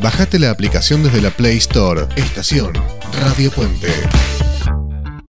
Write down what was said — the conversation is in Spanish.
Bajate la aplicación desde la Play Store. Estación Radio Puente.